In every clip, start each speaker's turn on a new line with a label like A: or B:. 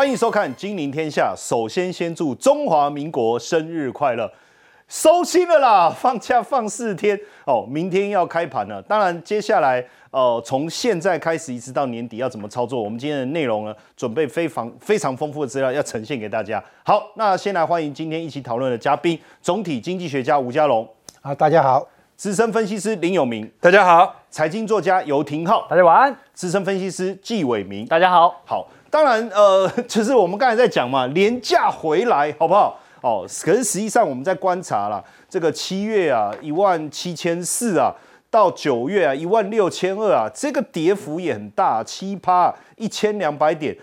A: 欢迎收看《金陵天下》。首先，先祝中华民国生日快乐！收心了啦，放假放四天哦，明天要开盘了。当然，接下来呃，从现在开始一直到年底要怎么操作，我们今天的内容呢，准备非常非常丰富的资料要呈现给大家。好，那先来欢迎今天一起讨论的嘉宾，总体经济学家吴家龙，
B: 啊，大家好；
A: 资深分析师林有明，
C: 大家好；
A: 财经作家游廷浩，
D: 大家晚安；
A: 资深分析师纪伟明，
D: 大家好。
A: 好。当然，呃，就是我们刚才在讲嘛，廉价回来好不好？哦，可是实际上我们在观察啦，这个七月啊，一万七千四啊，到九月啊，一万六千二啊，这个跌幅也很大，七趴，一千两百点。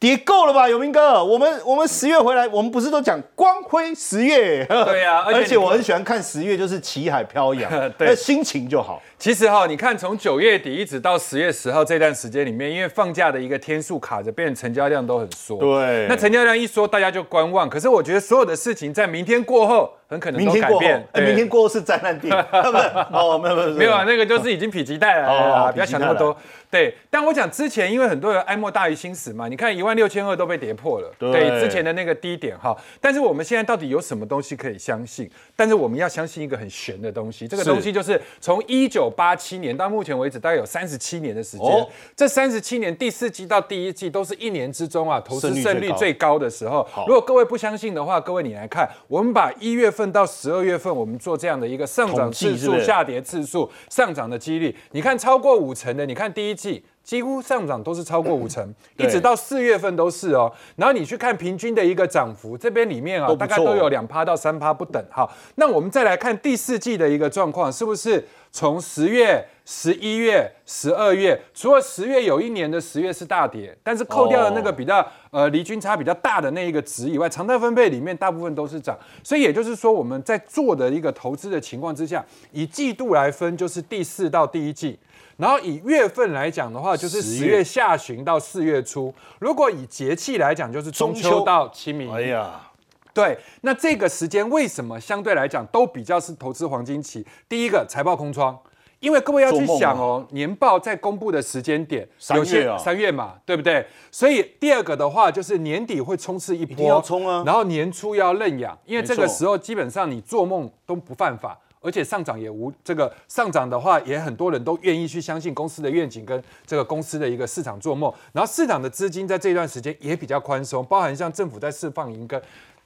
A: 跌够了吧，永明哥？我们我们十月回来，我们不是都讲光辉十月？
C: 对呀，
A: 而且我很喜欢看十月，就是旗海飘扬，那，心情就好。
C: 其实哈，你看从九月底一直到十月十号这段时间里面，因为放假的一个天数卡着，变成交量都很缩。
A: 对，
C: 那成交量一缩，大家就观望。可是我觉得所有的事情在明天过后。很可能都改变。
A: 哎，明天过后是灾难地，不是？哦，没有没有
C: 没有啊，那个就是已经否极泰来了，不要想那么多。对，但我讲之前，因为很多人哀莫大于心死嘛，你看一万六千二都被跌破了，对，之前的那个低点哈。但是我们现在到底有什么东西可以相信？但是我们要相信一个很玄的东西，这个东西就是从一九八七年到目前为止，大概有三十七年的时间。这三十七年第四季到第一季都是一年之中啊，投资胜率最高的时候。如果各位不相信的话，各位你来看，我们把一月份。到十二月份，我们做这样的一个上涨次数、下跌次数、上涨的几率，你看超过五成的，你看第一季几乎上涨都是超过五成，一直到四月份都是哦。然后你去看平均的一个涨幅，这边里面啊，大概都有两趴到三趴不等。好，那我们再来看第四季的一个状况，是不是？从十月、十一月、十二月，除了十月有一年的十月是大跌，但是扣掉了那个比较呃离均差比较大的那一个值以外，常态分配里面大部分都是涨。所以也就是说，我们在做的一个投资的情况之下，以季度来分就是第四到第一季，然后以月份来讲的话，就是十月下旬到四月初。如果以节气来讲，就是中秋到清明。哎呀。对，那这个时间为什么相对来讲都比较是投资黄金期？第一个财报空窗，因为各位要去想哦，年报在公布的时间点，
A: 有些
C: 三月嘛，对不对？所以第二个的话就是年底会冲刺一波，
A: 要冲啊，
C: 然后年初要认养，因为这个时候基本上你做梦都不犯法，而且上涨也无这个上涨的话，也很多人都愿意去相信公司的愿景跟这个公司的一个市场做梦，然后市场的资金在这段时间也比较宽松，包含像政府在释放一个。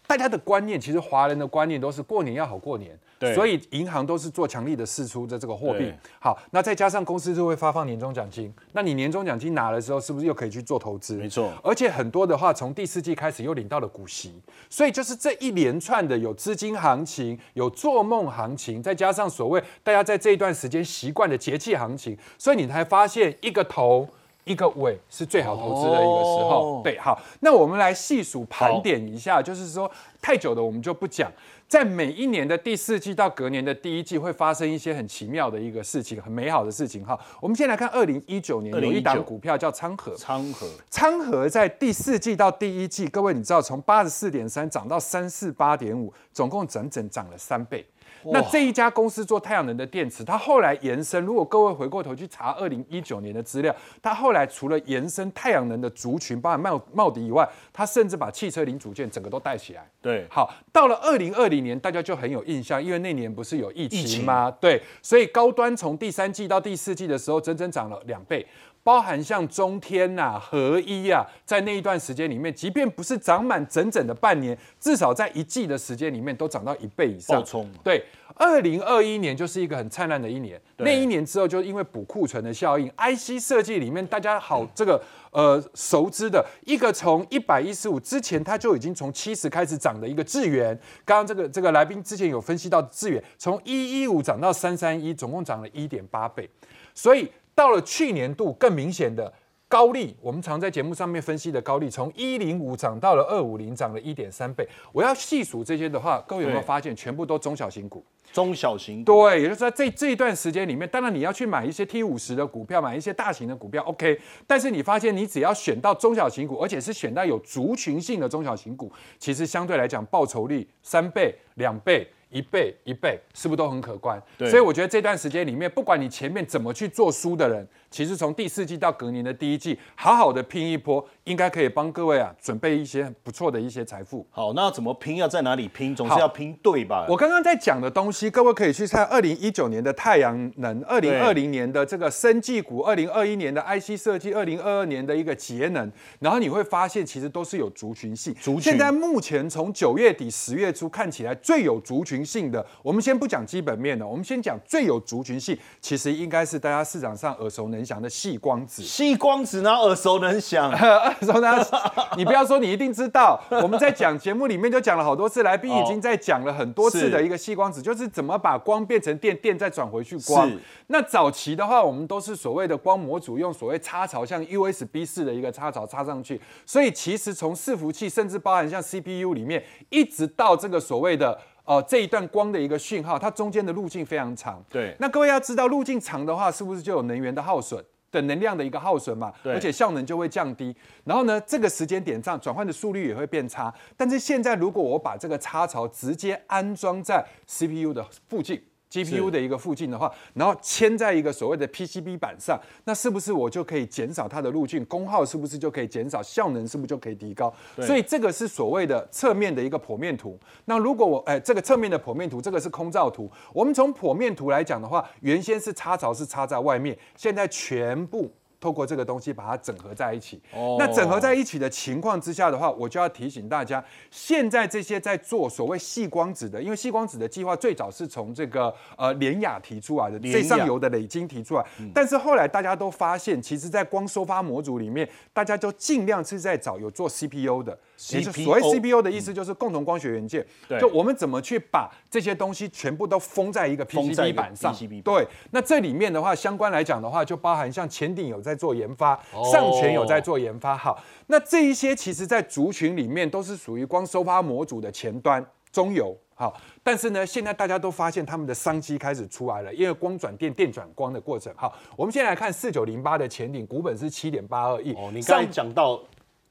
C: 大家的观念，其实华人的观念都是过年要好过年，
A: 对，
C: 所以银行都是做强力的释出的这个货币。好，那再加上公司就会发放年终奖金，那你年终奖金拿的时候，是不是又可以去做投资？
A: 没错，
C: 而且很多的话，从第四季开始又领到了股息，所以就是这一连串的有资金行情，有做梦行情，再加上所谓大家在这一段时间习惯的节气行情，所以你才发现一个头。一个尾是最好投资的一个时候，对，好，那我们来细数盘点一下，就是说太久的我们就不讲，在每一年的第四季到隔年的第一季会发生一些很奇妙的一个事情，很美好的事情。哈。我们先来看二零一九年有一档股票叫昌河，
A: 昌河，
C: 昌河在第四季到第一季，各位你知道从八十四点三涨到三四八点五，总共整整涨了三倍。那这一家公司做太阳能的电池，它后来延伸。如果各位回过头去查二零一九年的资料，它后来除了延伸太阳能的族群，包含茂茂迪以外，它甚至把汽车零组件整个都带起来。
A: 对，
C: 好，到了二零二零年，大家就很有印象，因为那年不是有疫情吗？对，所以高端从第三季到第四季的时候，整整涨了两倍。包含像中天呐、合一啊，在那一段时间里面，即便不是涨满整整的半年，至少在一季的时间里面都涨到一倍以上。对，二零二一年就是一个很灿烂的一年。那一年之后，就因为补库存的效应，IC 设计里面大家好这个呃熟知的一个从一百一十五之前，它就已经从七十开始涨的一个智源。刚刚这个这个来宾之前有分析到智源从一一五涨到三三一，总共涨了一点八倍，所以。到了去年度更明显的高利，我们常在节目上面分析的高利，从一零五涨到了二五零，涨了一点三倍。我要细数这些的话，各位有没有发现，全部都中小型股？
A: 中小型
C: 对，也就是在，这这一段时间里面，当然你要去买一些 T 五十的股票，买一些大型的股票，OK。但是你发现，你只要选到中小型股，而且是选到有族群性的中小型股，其实相对来讲，报酬率三倍、两倍。一倍一倍，是不是都很可观？所以我觉得这段时间里面，不管你前面怎么去做书的人，其实从第四季到隔年的第一季，好好的拼一波，应该可以帮各位啊准备一些不错的一些财富。
A: 好，那怎么拼？要在哪里拼？总是要拼对吧？
C: 我刚刚在讲的东西，各位可以去看二零一九年的太阳能，二零二零年的这个生技股，二零二一年的 IC 设计，二零二二年的一个节能，然后你会发现其实都是有族群性。
A: 族群。
C: 现在目前从九月底十月初看起来最有族群性的，我们先不讲基本面的，我们先讲最有族群性，其实应该是大家市场上耳熟能详的细光子。
A: 细光子呢，耳熟能详，
C: 耳熟能详。你不要说你一定知道，我们在讲节目里面就讲了好多次，来宾已经在讲了很多次的一个细光子，就是怎么把光变成电，电再转回去光。那早期的话，我们都是所谓的光模组，用所谓插槽，像 USB 式的一个插槽插上去，所以其实从伺服器，甚至包含像 CPU 里面，一直到这个所谓的呃这一段光的一个讯号，它中间的路径非常长。
A: 对，
C: 那各位要知道，路径长的话，是不是就有能源的耗损？的能量的一个耗损嘛，而且效能就会降低。然后呢，这个时间点上转换的速率也会变差。但是现在如果我把这个插槽直接安装在 CPU 的附近。GPU 的一个附近的话，然后牵在一个所谓的 PCB 板上，那是不是我就可以减少它的路径，功耗是不是就可以减少，效能是不是就可以提高？所以这个是所谓的侧面的一个剖面图。那如果我哎，这个侧面的剖面图，这个是空照图。我们从剖面图来讲的话，原先是插槽是插在外面，现在全部。透过这个东西把它整合在一起。哦。那整合在一起的情况之下的话，我就要提醒大家，现在这些在做所谓细光子的，因为细光子的计划最早是从这个呃联雅提出来的，最上游的磊晶提出来。但是后来大家都发现，其实在光收发模组里面，大家就尽量是在找有做 CPU 的。
A: 所
C: 谓 CPU 的意思就是共同光学元件。就我们怎么去把这些东西全部都封在一个 PCB 板上？对。那这里面的话，相关来讲的话，就包含像前顶有。在做研发，上全有在做研发。好，那这一些其实，在族群里面都是属于光收发模组的前端中游。好，但是呢，现在大家都发现他们的商机开始出来了，因为光转电、电转光的过程。好，我们先来看四九零八的前顶，股本是七点八二亿。
A: 哦，你刚才讲到。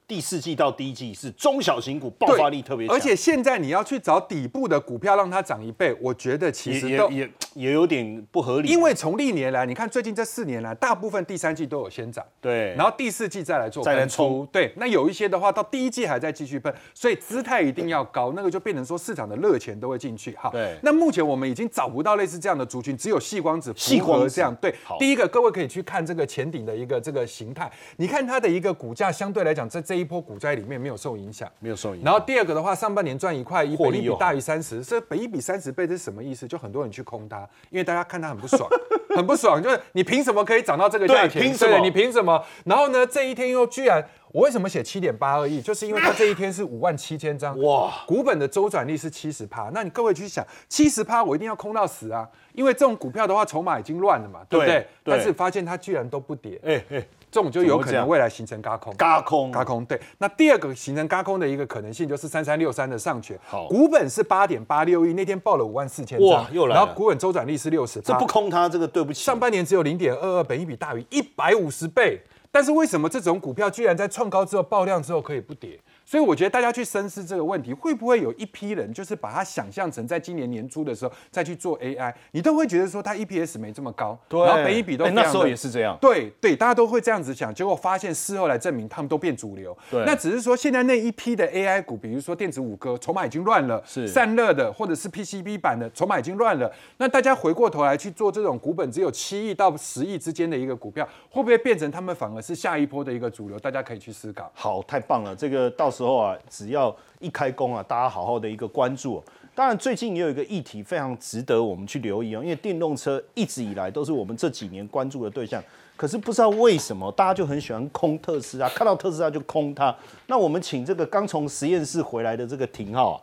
A: 第四季到第一季是中小型股爆发力特别强，
C: 而且现在你要去找底部的股票让它涨一倍，我觉得其实
A: 也也也有点不合理。
C: 因为从历年来，你看最近这四年来，大部分第三季都有先涨，
A: 对，
C: 然后第四季再来做再来冲，对，那有一些的话到第一季还在继续喷，所以姿态一定要高，那个就变成说市场的热钱都会进去。哈，
A: 对，
C: 那目前我们已经找不到类似这样的族群，只有细光子符合这样。对，第一个各位可以去看这个前顶的一个这个形态，你看它的一个股价相对来讲，在这一波股灾里面。没有受影响，
A: 没有受影响。
C: 然后第二个的话，上半年赚一块一，本益比大于三十，这本益比三十倍这是什么意思？就很多人去空它，因为大家看它很不爽，很不爽，就是你凭什么可以涨到这个价钱？
A: 凭什么？
C: 你凭什么？然后呢，这一天又居然，我为什么写七点八二亿？就是因为它这一天是五万七千张，哇，股本的周转率是七十趴。那你各位去想，七十趴我一定要空到死啊，因为这种股票的话，筹码已经乱了嘛，对不对？但是发现它居然都不跌，哎哎。这种就有可能未来形成嘎空，
A: 嘎空，
C: 嘎空。对，那第二个形成嘎空的一个可能性就是三三六三的上权，股本是八点八六亿，那天报了五万四千张，
A: 又来
C: 然后股本周转率是六十，
A: 这不空它这个对不起。
C: 上半年只有零点二二，本益比大于一百五十倍，但是为什么这种股票居然在创高之后爆量之后可以不跌？所以我觉得大家去深思这个问题，会不会有一批人就是把它想象成在今年年初的时候再去做 AI，你都会觉得说它 EPS 没这么高，
A: 对，
C: 然后每一笔都
A: 那时候也是这样，
C: 对对，大家都会这样子想，结果发现事后来证明他们都变主流，
A: 对，
C: 那只是说现在那一批的 AI 股，比如说电子五哥，筹码已经乱了，
A: 是。
C: 散热的或者是 PCB 版的筹码已经乱了，那大家回过头来去做这种股本只有七亿到十亿之间的一个股票，会不会变成他们反而是下一波的一个主流？大家可以去思考。
A: 好，太棒了，这个到时候啊，只要。一开工啊，大家好好的一个关注。当然，最近也有一个议题非常值得我们去留意哦，因为电动车一直以来都是我们这几年关注的对象。可是不知道为什么，大家就很喜欢空特斯拉，看到特斯拉就空它。那我们请这个刚从实验室回来的这个廷浩啊，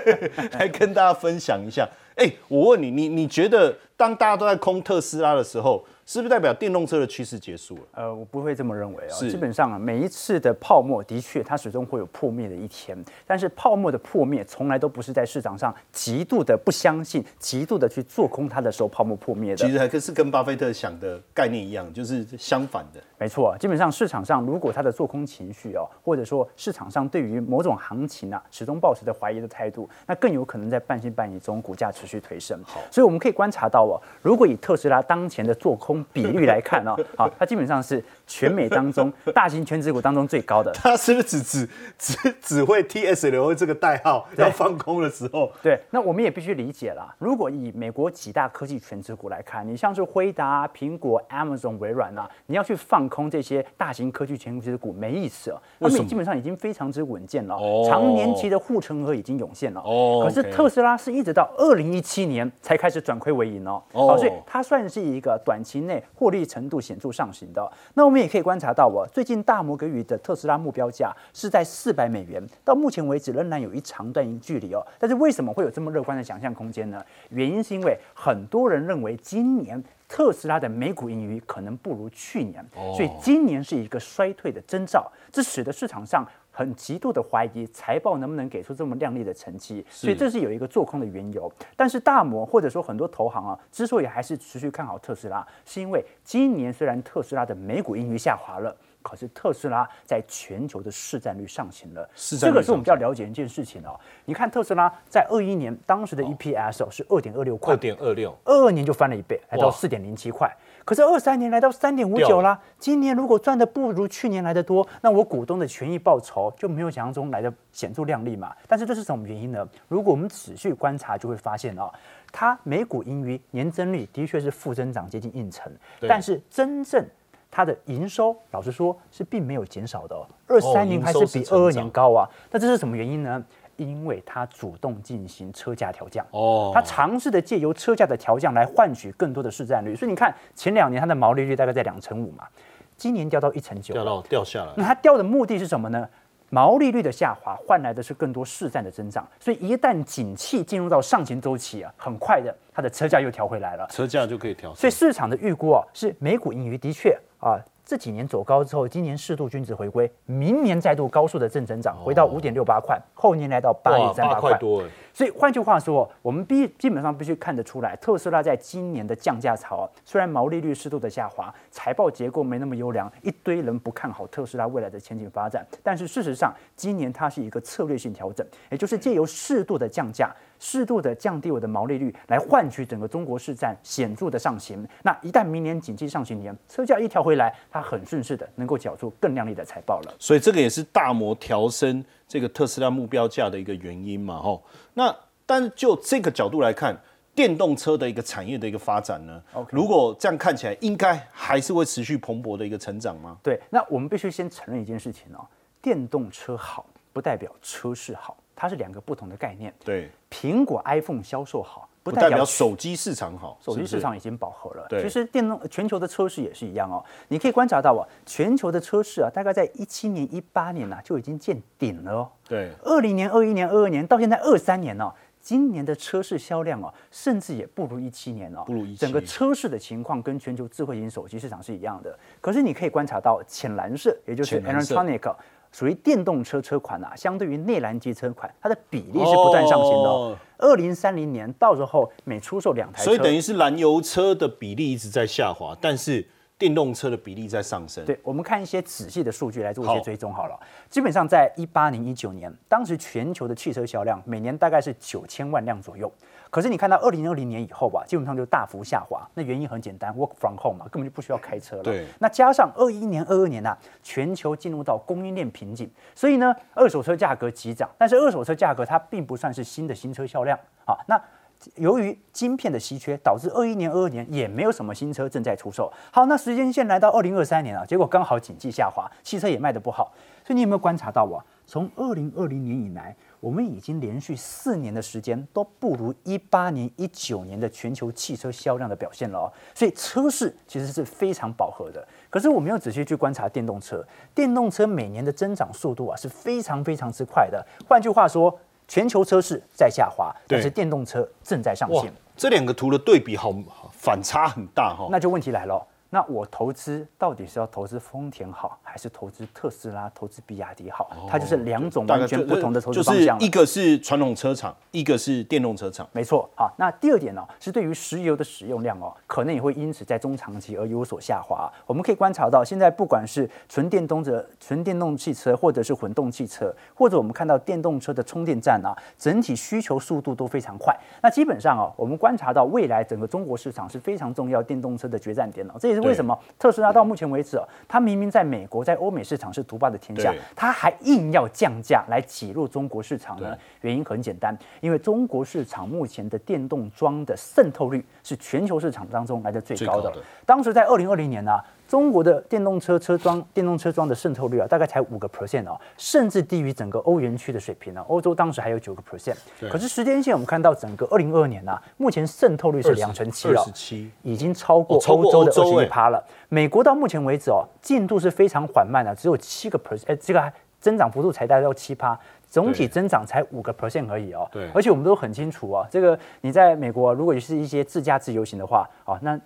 A: 来跟大家分享一下。哎，我问你，你你觉得当大家都在空特斯拉的时候？是不是代表电动车的趋势结束了？
B: 呃，我不会这么认为啊。基本上啊，每一次的泡沫的确它始终会有破灭的一天，但是泡沫的破灭从来都不是在市场上极度的不相信、极度的去做空它的时候泡沫破灭的。
A: 其实还是跟巴菲特想的概念一样，就是相反的。
B: 没错，基本上市场上如果它的做空情绪哦，或者说市场上对于某种行情啊始终保持着怀疑的态度，那更有可能在半信半疑中股价持续推升。
A: 好，
B: 所以我们可以观察到哦，如果以特斯拉当前的做空。工比率来看哦，好，它基本上是全美当中 大型全职股当中最高的。
A: 它是不是只只只只会 T S L 这个代号要放空的时候？
B: 对，那我们也必须理解了。如果以美国几大科技全职股来看，你像是辉达、苹果、Amazon、微软啊，你要去放空这些大型科技全职股没意思哦，他们基本上已经非常之稳健了，长年期的护城河已经涌现了。哦，可是特斯拉是一直到二零一七年才开始转亏为盈哦，哦，所以它算是一个短期内获利程度显著上行的。那我们也可以观察到，哦，最近大摩给予的特斯拉目标价是在四百美元，到目前为止仍然有一长段距离哦。但是为什么会有这么乐观的想象空间呢？原因是因为很多人认为今年特斯拉的每股盈余可能不如去年，所以今年是一个衰退的征兆，这使得市场上很极度的怀疑财报能不能给出这么亮丽的成绩，所以这是有一个做空的缘由。但是大摩或者说很多投行啊，之所以还是持续看好特斯拉，是因为今年虽然特斯拉的美股盈余下滑了。可是特斯拉在全球的市占率上行了，这个是我们要了解一件事情哦。你看特斯拉在二一年当时的 EPS 哦是二点二六块，
A: 二点二六，
B: 二二年就翻了一倍，来到四点零七块。可是二三年来到三点五九啦。今年如果赚的不如去年来的多，那我股东的权益报酬就没有想象中来的显著亮丽嘛。但是这是什么原因呢？如果我们仔细观察，就会发现哦，它每股盈余年增率的确是负增长接近一成，但是真正它的营收，老实说，是并没有减少的。二三年还是比二二年高啊。那这是什么原因呢？因为他主动进行车价调降。哦。他尝试的借由车价的调降来换取更多的市占率。所以你看，前两年它的毛利率大概在两成五嘛，今年掉到一成九。
A: 掉到掉下来。
B: 那它掉的目的是什么呢？毛利率的下滑换来的是更多市占的增长。所以一旦景气进入到上行周期啊，很快的，它的车价又调回来了。
A: 车价就可以调。
B: 所以市场的预估啊，是美股盈余的确。啊，这几年走高之后，今年适度均值回归，明年再度高速的正增长，回到五点六八块，后年来到八点三八块
A: 多。
B: 所以换句话说，我们必基本上必须看得出来，特斯拉在今年的降价潮，虽然毛利率适度的下滑，财报结构没那么优良，一堆人不看好特斯拉未来的前景发展，但是事实上，今年它是一个策略性调整，也就是借由适度的降价。适度的降低我的毛利率，来换取整个中国市占显著的上行。那一旦明年景气上行年，车价一调回来，它很顺势的能够缴出更亮丽的财报了。
A: 所以这个也是大摩调升这个特斯拉目标价的一个原因嘛，吼。那但就这个角度来看，电动车的一个产业的一个发展呢，如果这样看起来，应该还是会持续蓬勃的一个成长吗？
B: 对，那我们必须先承认一件事情哦，电动车好不代表车市好。它是两个不同的概念。
A: 对，
B: 苹果 iPhone 销售好，
A: 不代表手机市场好。
B: 手机市场已经饱和了。对，其实电动全球的车市也是一样哦。你可以观察到啊，全球的车市啊，大概在一七年、一八年呢就已经见顶了哦。
A: 对，
B: 二零年、二一年、二二年到现在二三年呢，今年的车市销量哦，甚至也不如一七年哦。
A: 不如一
B: 整个车市的情况跟全球智慧型手机市场是一样的。可是你可以观察到浅蓝色，也就是 electronic。属于电动车车款啊，相对于内燃机车款，它的比例是不断上行的。二零三零年到时候每出售两台，
A: 所以等于是燃油车的比例一直在下滑，但是电动车的比例在上升。
B: 对，我们看一些仔细的数据来做一些追踪好了。基本上在一八年、一九年，当时全球的汽车销量每年大概是九千万辆左右。可是你看到二零二零年以后吧，基本上就大幅下滑。那原因很简单，work from home 嘛，根本就不需要开车了。
A: 对。
B: 那加上二一年、二二年呐，全球进入到供应链瓶颈，所以呢，二手车价格急涨。但是二手车价格它并不算是新的新车销量啊。那由于晶片的稀缺，导致二一年、二二年也没有什么新车正在出售。好，那时间线来到二零二三年啊，结果刚好景气下滑，汽车也卖得不好。所以你有没有观察到啊？从二零二零年以来。我们已经连续四年的时间都不如一八年、一九年的全球汽车销量的表现了哦，所以车市其实是非常饱和的。可是我们要仔细去观察电动车，电动车每年的增长速度啊是非常非常之快的。换句话说，全球车市在下滑，但是电动车正在上行。
A: 这两个图的对比好反差很大哈。
B: 那就问题来了，那我投资到底是要投资丰田好，还是投资特斯拉、投资比亚迪好？它就是两种完全不同的投资方向。
A: 一个是传统车厂，一个是电动车厂。
B: 没错。好，那第二点呢，是对于石油的使用量哦，可能也会因此在中长期而有所下滑。我们可以观察到，现在不管是纯电动的纯电动汽车，或者是混动汽车，或者我们看到电动车的充电站啊，整体需求速度都非常快。那基本上啊，我们观察到未来整个中国市场是非常重要电动车的决战点哦，这也是。为什么特斯拉到目前为止，它明明在美国、在欧美市场是独霸的天下，它还硬要降价来挤入中国市场呢？原因很简单，因为中国市场目前的电动桩的渗透率是全球市场当中来的最高的。当时在二零二零年呢。中国的电动车车装、电动车装的渗透率啊，大概才五个 percent 哦，甚至低于整个欧元区的水平呢。欧洲当时还有九个 percent，可是时间线我们看到整个二零二二年呢，目前渗透率是两成七了，已经超过欧洲的二十一趴了。美国到目前为止哦，进度是非常缓慢的，只有七个 percent，哎，这个增长幅度才达到七趴，总体增长才五个 percent 而已哦。
A: 对，
B: 而且我们都很清楚啊，这个你在美国如果是一些自驾自由行的话，哦，那。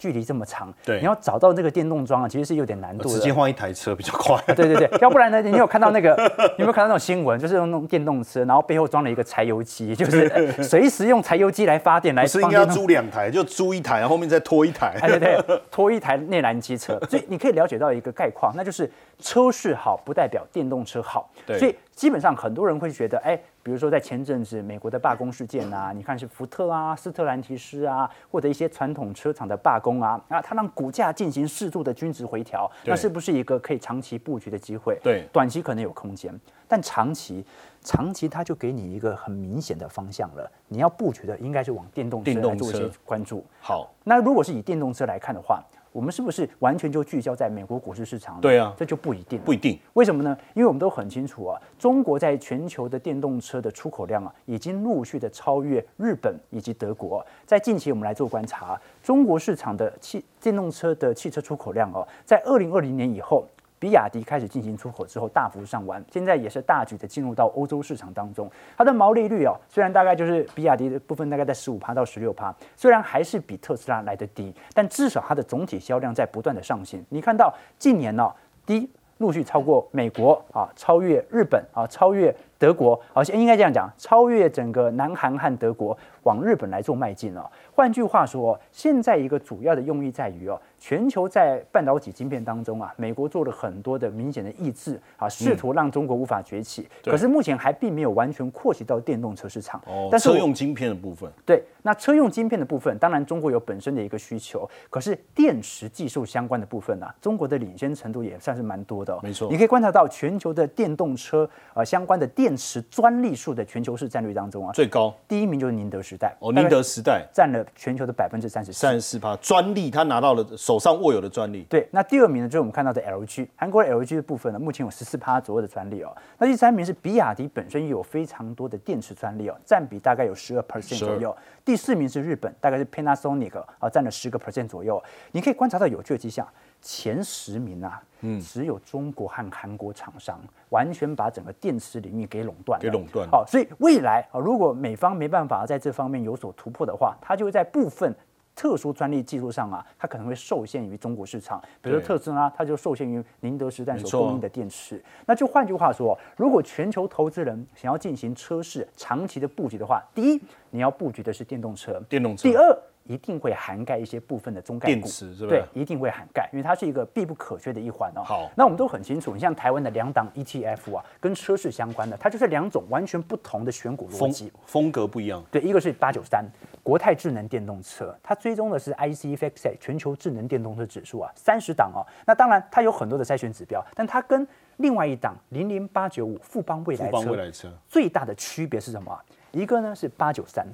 B: 距离这么长，
A: 对，
B: 你要找到那个电动桩啊，其实是有点难度的。
A: 直接换一台车比较快。
B: 对对对，要不然呢？你有看到那个？你有没有看到那种新闻？就是用那种电动车，然后背后装了一个柴油机，就是 随时用柴油机来发电来。
A: 是应该租两台，就租一台，然后后面再拖一台。
B: 对对对，拖一台内燃机车。所以你可以了解到一个概况，那就是车市好不代表电动车好。
A: 对。
B: 所以基本上很多人会觉得，哎。比如说，在前阵子美国的罢工事件啊，你看是福特啊、斯特兰提斯啊，或者一些传统车厂的罢工啊，啊，它让股价进行适度的均值回调，那是不是一个可以长期布局的机会？
A: 对，
B: 短期可能有空间，但长期，长期它就给你一个很明显的方向了。你要布局的应该是往电动车来做一些关注。
A: 好，
B: 那如果是以电动车来看的话。我们是不是完全就聚焦在美国股市市场？
A: 对啊，
B: 这就不一定。
A: 不一定，
B: 为什么呢？因为我们都很清楚啊，中国在全球的电动车的出口量啊，已经陆续的超越日本以及德国。在近期，我们来做观察，中国市场的汽电动车的汽车出口量哦，在二零二零年以后。比亚迪开始进行出口之后，大幅上完，现在也是大举的进入到欧洲市场当中。它的毛利率啊，虽然大概就是比亚迪的部分大概在十五趴到十六趴，虽然还是比特斯拉来的低，但至少它的总体销量在不断的上行。你看到近年呢，第一陆续超过美国啊，超越日本啊，超越德国，而且应该这样讲，超越整个南韩和德国，往日本来做迈进哦。换句话说，现在一个主要的用意在于哦。全球在半导体晶片当中啊，美国做了很多的明显的抑制啊，试图让中国无法崛起。可是目前还并没有完全扩及到电动车市场。
A: 哦，但是车用晶片的部分。
B: 对，那车用晶片的部分，当然中国有本身的一个需求。可是电池技术相关的部分呢，中国的领先程度也算是蛮多的。
A: 没错，
B: 你可以观察到全球的电动车呃相关的电池专利数的全球市占率当中啊，
A: 最高
B: 第一名就是宁德时代。
A: 哦，宁德时代
B: 占了全球的百分之三十
A: 三十四趴专利，他拿到了。手上握有的专利，
B: 对，那第二名呢，就是我们看到的 LG，韩国 LG 的部分呢，目前有十四趴左右的专利哦。那第三名是比亚迪，本身也有非常多的电池专利哦，占比大概有十二 percent 左右。第四名是日本，大概是 Panasonic 啊，占了十个 percent 左右。你可以观察到有趣的迹象，前十名啊，嗯，只有中国和韩国厂商完全把整个电池领域给垄断，
A: 给垄断。
B: 好，所以未来啊，如果美方没办法在这方面有所突破的话，它就会在部分。特殊专利技术上啊，它可能会受限于中国市场，比如说特斯拉，它就受限于宁德时代所供应的电池。那就换句话说，如果全球投资人想要进行车市长期的布局的话，第一，你要布局的是电动车；
A: 电动车。
B: 第二。一定会涵盖一些部分的中概
A: 股，电池是吧？
B: 对，一定会涵盖，因为它是一个必不可缺的一环哦。
A: 好，
B: 那我们都很清楚，你像台湾的两档 ETF 啊，跟车市相关的，它就是两种完全不同的选股逻辑，
A: 风格不一样。
B: 对，一个是八九三国泰智能电动车，它追踪的是 ICFX 全球智能电动车指数啊，三十档哦。那当然它有很多的筛选指标，但它跟另外一档零零八九五富邦未来车最大的区别是什么？一个呢是八九三。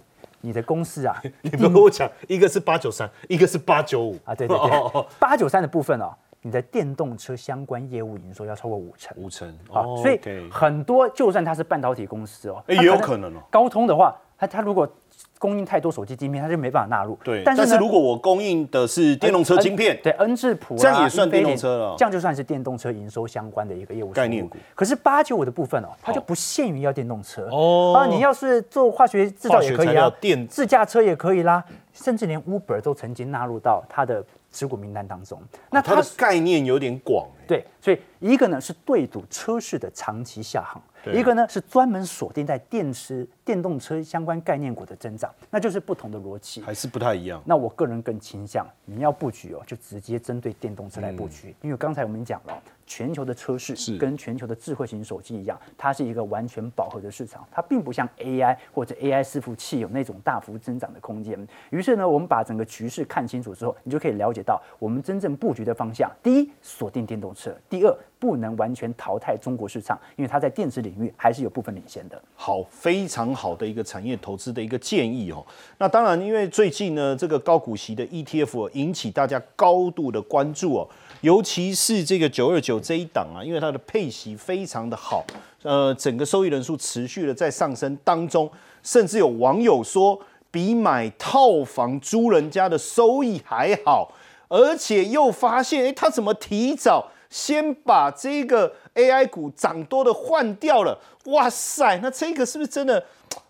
B: 你的公司啊，
A: 你不跟我讲，一个是八九三，一个是八九五。
B: 啊，对对对，八九三的部分哦，你的电动车相关业务营收要超过五成，
A: 五成
B: 啊，所以很多就算它是半导体公司哦，
A: 也有可能哦，
B: 高通的话，它它如果。供应太多手机晶片，它就没办法纳入。
A: 对，但是如果我供应的是电动车晶片，
B: 对恩智浦，
A: 这样也算电动车了。
B: 这样就算是电动车营收相关的一个业务
A: 概念股。
B: 可是八九五的部分哦，它就不限于要电动车哦。啊，你要是做化学制造也可以啊，电自驾车也可以啦。甚至连 Uber 都曾经纳入到它的持股名单当中。
A: 那它的概念有点广，
B: 对，所以一个呢是对赌车市的长期下行。一个呢是专门锁定在电池、电动车相关概念股的增长，那就是不同的逻辑，
A: 还是不太一样。
B: 那我个人更倾向你要布局哦，就直接针对电动车来布局，因为刚才我们讲了，全球的车市是跟全球的智慧型手机一样，它是一个完全饱和的市场，它并不像 AI 或者 AI 伺服器有那种大幅增长的空间。于是呢，我们把整个局势看清楚之后，你就可以了解到我们真正布局的方向：第一，锁定电动车；第二。不能完全淘汰中国市场，因为它在电子领域还是有部分领先的。
A: 好，非常好的一个产业投资的一个建议哦。那当然，因为最近呢，这个高股息的 ETF 引起大家高度的关注哦，尤其是这个九二九这一档啊，因为它的配息非常的好，呃，整个收益人数持续的在上升当中，甚至有网友说比买套房租人家的收益还好，而且又发现，哎，他怎么提早？先把这个 AI 股涨多的换掉了，哇塞，那这个是不是真的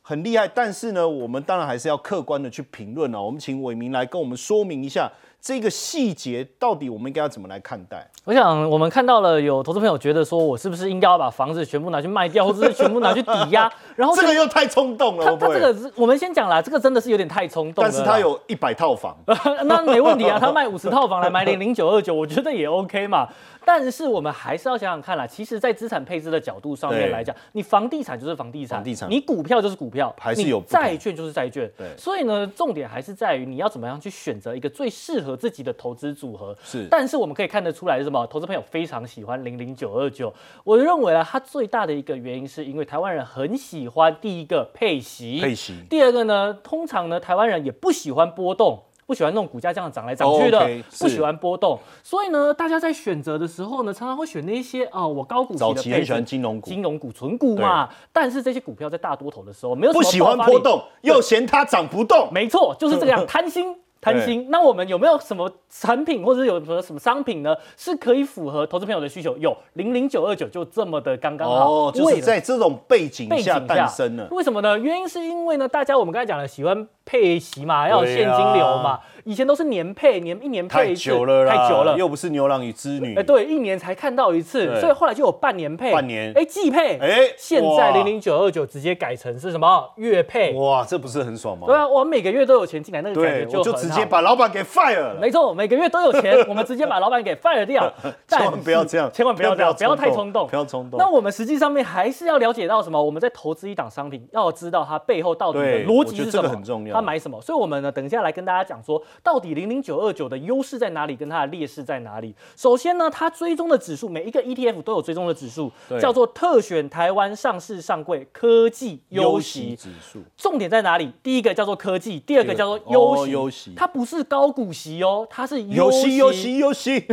A: 很厉害？但是呢，我们当然还是要客观的去评论了。我们请伟明来跟我们说明一下。这个细节到底我们应该要怎么来看待？
D: 我想我们看到了有投资朋友觉得说，我是不是应该要把房子全部拿去卖掉，或者是全部拿去抵押？然后
A: 这个又太冲动了。
D: 他他这个我们先讲啦，这个真的是有点太冲动。
A: 但是他有一百套房，
D: 那没问题啊，他卖五十套房来买零零九二九，我觉得也 OK 嘛。但是我们还是要想想看啦，其实，在资产配置的角度上面来讲，你房地产就是房地产，
A: 房地产，
D: 你股票就是股票，
A: 还是有
D: 债券就是债券。
A: 对，
D: 所以呢，重点还是在于你要怎么样去选择一个最适合自己的投资组合。
A: 是，
D: 但是我们可以看得出来是什么？投资朋友非常喜欢零零九二九。我认为啊，它最大的一个原因是因为台湾人很喜欢第一个配息，
A: 配息。
D: 第二个呢，通常呢，台湾人也不喜欢波动。不喜欢那种股价这样涨来涨去的，不喜欢波动，所以呢，大家在选择的时候呢，常常会选那些啊，我高股息的。
A: 早期很喜欢金融股，
D: 金融股、纯股嘛。但是这些股票在大多头的时候，没有
A: 不喜欢波动，又嫌它涨不动。
D: 没错，就是这样，贪心。贪心，那我们有没有什么产品或者有什么什么商品呢？是可以符合投资朋友的需求？有零零九二九就这么的刚刚好，
A: 哦，就是在这种背景下诞生了。
D: 为什么呢？原因是因为呢，大家我们刚才讲了喜欢配息嘛，要有现金流嘛。以前都是年配，年一年配一次，太久
A: 了
D: 太久了，
A: 又不是牛郎与织女。
D: 哎，对，一年才看到一次，所以后来就有半年配，
A: 半年，
D: 哎，季配，哎，现在零零九二九直接改成是什么月配？
A: 哇，这不是很爽吗？
D: 对啊，我每个月都有钱进来，那个感觉就
A: 就直接把老板给 fire 了。
D: 没错，每个月都有钱，我们直接把老板给 fire 掉。
A: 千万不要这样，
D: 千万不要这样，不要太
A: 冲
D: 动，
A: 不要冲动。
D: 那我们实际上面还是要了解到什么？我们在投资一档商品，要知道它背后到底的逻辑是什么，
A: 很重要。
D: 他买什么？所以我们呢，等一下来跟大家讲说，到底零零九。二九的优势在哪里？跟它的劣势在哪里？首先呢，它追踪的指数，每一个 ETF 都有追踪的指数，叫做特选台湾上市上柜科技优息
A: 指数。
D: 重点在哪里？第一个叫做科技，第二个叫做优息。它不是高股息哦，它是优息，
A: 优息，优息，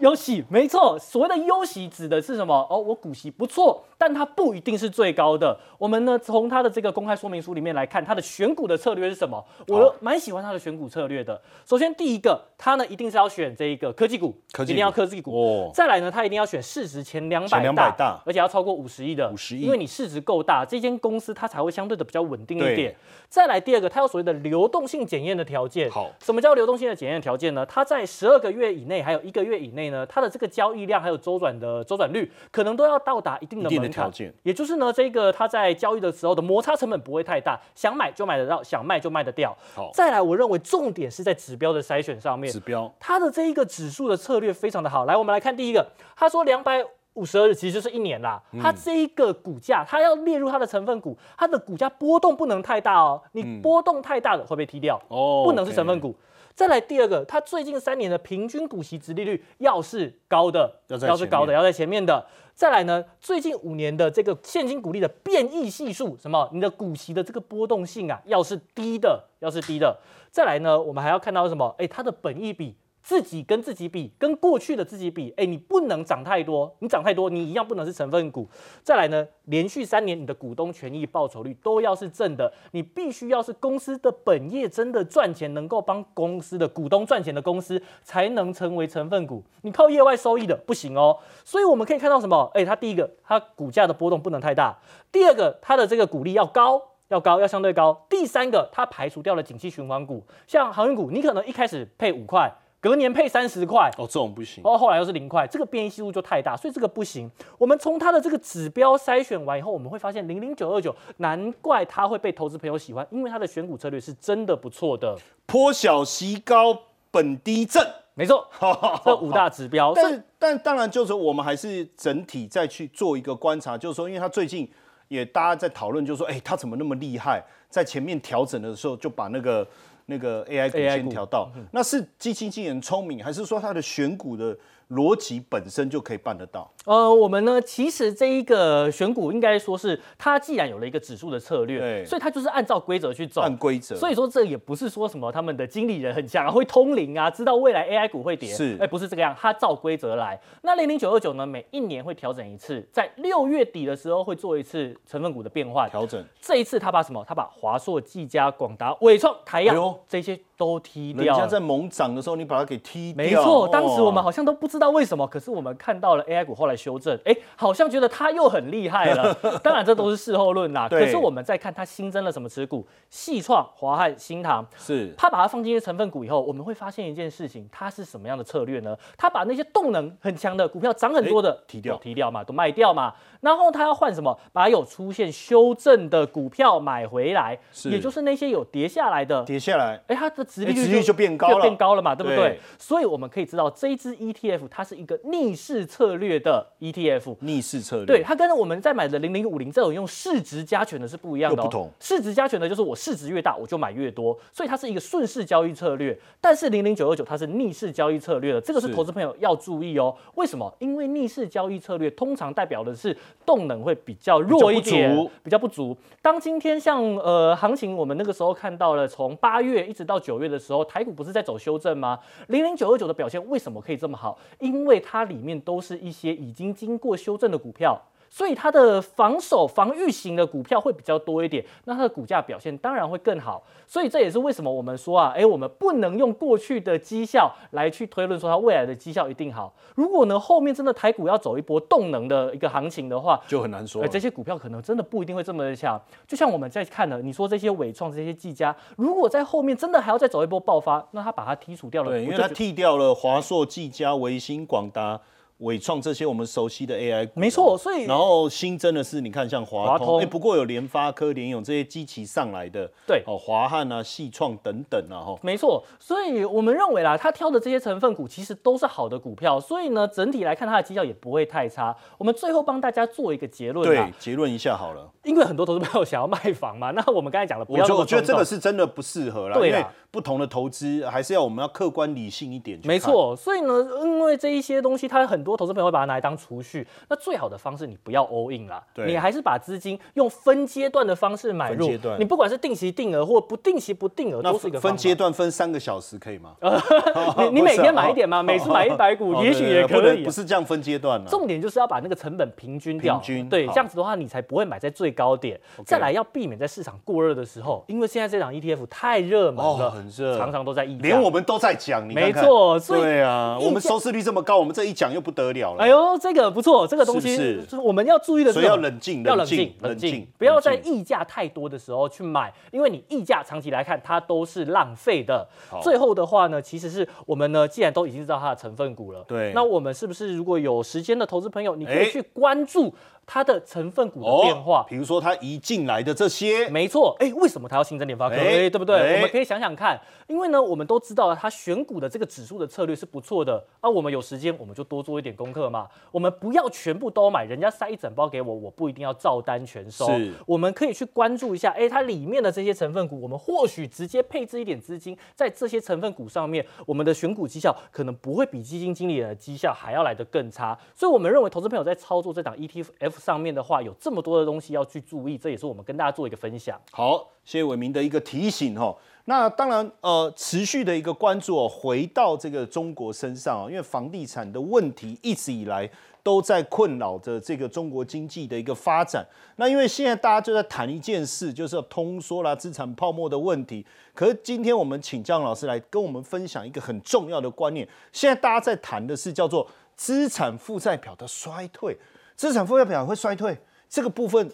D: 优息，没错。所谓的优息指的是什么？哦，我股息不错。但它不一定是最高的。我们呢，从它的这个公开说明书里面来看，它的选股的策略是什么？我蛮喜欢他的选股策略的。首先，第一个，他呢一定是要选这一个科技股，一定要科技股。再来呢，他一定要选市值前两百大，而且要超过五十亿的，
A: 五十亿，
D: 因为你市值够大，这间公司它才会相对的比较稳定一点。再来第二个，它有所谓的流动性检验的条件。
A: 好，
D: 什么叫流动性的检验条件呢？它在十二个月以内，还有一个月以内呢，它的这个交易量还有周转的周转率，可能都要到达一定的门槛。也就是呢，这个它在交易的时候的摩擦成本不会太大，想买就买得到，想卖就卖得掉。
A: 好，
D: 再来，我认为重点是在指标的筛选上面。
A: 指标，
D: 它的这一个指数的策略非常的好。来，我们来看第一个，他说两百五十二日其实就是一年啦。它这一个股价，它要列入它的成分股，它的股价波动不能太大哦。你波动太大的会被踢掉哦，不能是成分股。再来第二个，它最近三年的平均股息值利率要是高的，
A: 要
D: 是高的，要在前面的。再来呢，最近五年的这个现金股利的变异系数，什么？你的股息的这个波动性啊，要是低的，要是低的。再来呢，我们还要看到什么？哎，它的本益比。自己跟自己比，跟过去的自己比，哎，你不能涨太多，你涨太多，你一样不能是成分股。再来呢，连续三年你的股东权益报酬率都要是正的，你必须要是公司的本业真的赚钱，能够帮公司的股东赚钱的公司，才能成为成分股。你靠业外收益的不行哦。所以我们可以看到什么？哎，它第一个，它股价的波动不能太大；第二个，它的这个股利要高。要高，要相对高。第三个，它排除掉了景气循环股，像航运股，你可能一开始配五块。隔年配三十块
A: 哦，这种不行。
D: 哦，后来又是零块，这个变异系数就太大，所以这个不行。我们从它的这个指标筛选完以后，我们会发现零零九二九，难怪它会被投资朋友喜欢，因为它的选股策略是真的不错的。
A: 坡小息高，本低正，
D: 没错，这五大指标。
A: 但但当然就是我们还是整体再去做一个观察，就是说，因为它最近也大家在讨论，就是说，哎，它怎么那么厉害？在前面调整的时候就把那个。那个 AI 股先调到，那是基金经理人聪明，还是说他的选股的？逻辑本身就可以办得到。
D: 呃，我们呢，其实这一个选股应该说是，它既然有了一个指数的策略，所以它就是按照规则去走。
A: 按规则。
D: 所以说这也不是说什么他们的经理人很强啊，会通灵啊，知道未来 AI 股会跌。
A: 是。
D: 哎，不是这个样，它照规则来。那零零九二九呢，每一年会调整一次，在六月底的时候会做一次成分股的变换
A: 调整。
D: 这一次他把什么？他把华硕、技嘉、广达、伟创、台阳这些都踢掉。
A: 人家在猛涨的时候，你把它给踢掉。
D: 没错，当时我们好像都不知道为什么，可是。我们看到了 AI 股后来修正，哎，好像觉得它又很厉害了。当然这都是事后论啦。可是我们再看它新增了什么持股，细创、华汉、新唐，
A: 是
D: 它把它放进去成分股以后，我们会发现一件事情，它是什么样的策略呢？它把那些动能很强的股票涨很多的
A: 提掉，
D: 提掉嘛，都卖掉嘛。然后它要换什么？把有出现修正的股票买回来，也就是那些有跌下来的，
A: 跌下来，
D: 哎，它的值利率
A: 就变高了，
D: 变高了嘛，对不对？所以我们可以知道，这一支 ETF 它是一个逆。逆势策略的 ETF，
A: 逆势策略，
D: 对它跟我们在买的零零五零这种用市值加权的是不一样的。
A: 不同，
D: 市值加权的就是我市值越大，我就买越多，所以它是一个顺势交易策略。但是零零九二九它是逆势交易策略的，这个是投资朋友要注意哦。为什么？因为逆势交易策略通常代表的是动能会比较弱一点，比较不足。当今天像呃行情，我们那个时候看到了，从八月一直到九月的时候，台股不是在走修正吗？零零九二九的表现为什么可以这么好？因为它里面都是一些已经经过修正的股票。所以它的防守防御型的股票会比较多一点，那它的股价表现当然会更好。所以这也是为什么我们说啊，哎，我们不能用过去的绩效来去推论说它未来的绩效一定好。如果呢后面真的台股要走一波动能的一个行情的话，
A: 就很难说。
D: 这些股票可能真的不一定会这么的强。就像我们在看的，你说这些伟创、这些技嘉，如果在后面真的还要再走一波爆发，那它把它剔除掉了，
A: 对，因为它剔掉了华硕、技嘉、维新、广达。伟创这些我们熟悉的 AI 股，
D: 没错，所以
A: 然后新增的是，你看像华通，哎，不过有联发科、联咏这些机器上来的，
D: 对，
A: 哦，华汉啊、细创等等啊，哈，
D: 没错，所以我们认为啦，他挑的这些成分股其实都是好的股票，所以呢，整体来看它的绩效也不会太差。我们最后帮大家做一个结论，
A: 对，结论一下好了，
D: 因为很多投资朋友想要卖房嘛，那我们刚才讲了，
A: 我觉得我觉得这个是真的不适合了，因为不同的投资还是要我们要客观理性一点，
D: 没错，所以呢，因为这一些东西，它很多投资朋友会把它拿来。当储蓄，那最好的方式你不要 all in 啦，你还是把资金用分阶段的方式买入。你不管是定期定额或不定期不定额，都是一个
A: 分阶段分三个小时可以吗？
D: 你你 每天买一点嘛，每次买一百股，也许也可以。
A: 不是这样分阶段
D: 的。重点就是要把那个成本平均掉，对，这样子的话你才不会买在最高点。再来要避免在市场过热的时候，因为现在这档 ETF 太热门了，
A: 很热，
D: 常常都在溢
A: 连我们都在讲，
D: 没错，
A: 对啊，我们收视率这么高，我们这一讲又不得了了。
D: 哎呦。这个不错，这个东西就是我们要注意的，
A: 所以要冷静，
D: 要冷静，冷静，不要在溢价太多的时候去买，因为你溢价长期来看它都是浪费的。最后的话呢，其实是我们呢，既然都已经知道它的成分股了，
A: 对，
D: 那我们是不是如果有时间的投资朋友，你可以去关注。它的成分股的变化，
A: 比如说它一进来的这些，
D: 没错，哎，为什么它要新增联发科？哎，对不对？我们可以想想看，因为呢，我们都知道它选股的这个指数的策略是不错的，啊，我们有时间我们就多做一点功课嘛，我们不要全部都买，人家塞一整包给我，我不一定要照单全收，我们可以去关注一下，哎，它里面的这些成分股，我们或许直接配置一点资金在这些成分股上面，我们的选股绩效可能不会比基金经理人的绩效还要来得更差，所以我们认为投资朋友在操作这档 ETF。上面的话有这么多的东西要去注意，这也是我们跟大家做一个分享。
A: 好，谢谢伟明的一个提醒哈。那当然，呃，持续的一个关注哦，回到这个中国身上啊，因为房地产的问题一直以来都在困扰着这个中国经济的一个发展。那因为现在大家就在谈一件事，就是要通缩啦、资产泡沫的问题。可是今天我们请姜老师来跟我们分享一个很重要的观念，现在大家在谈的是叫做资产负债表的衰退。资产负债表会衰退，这个部分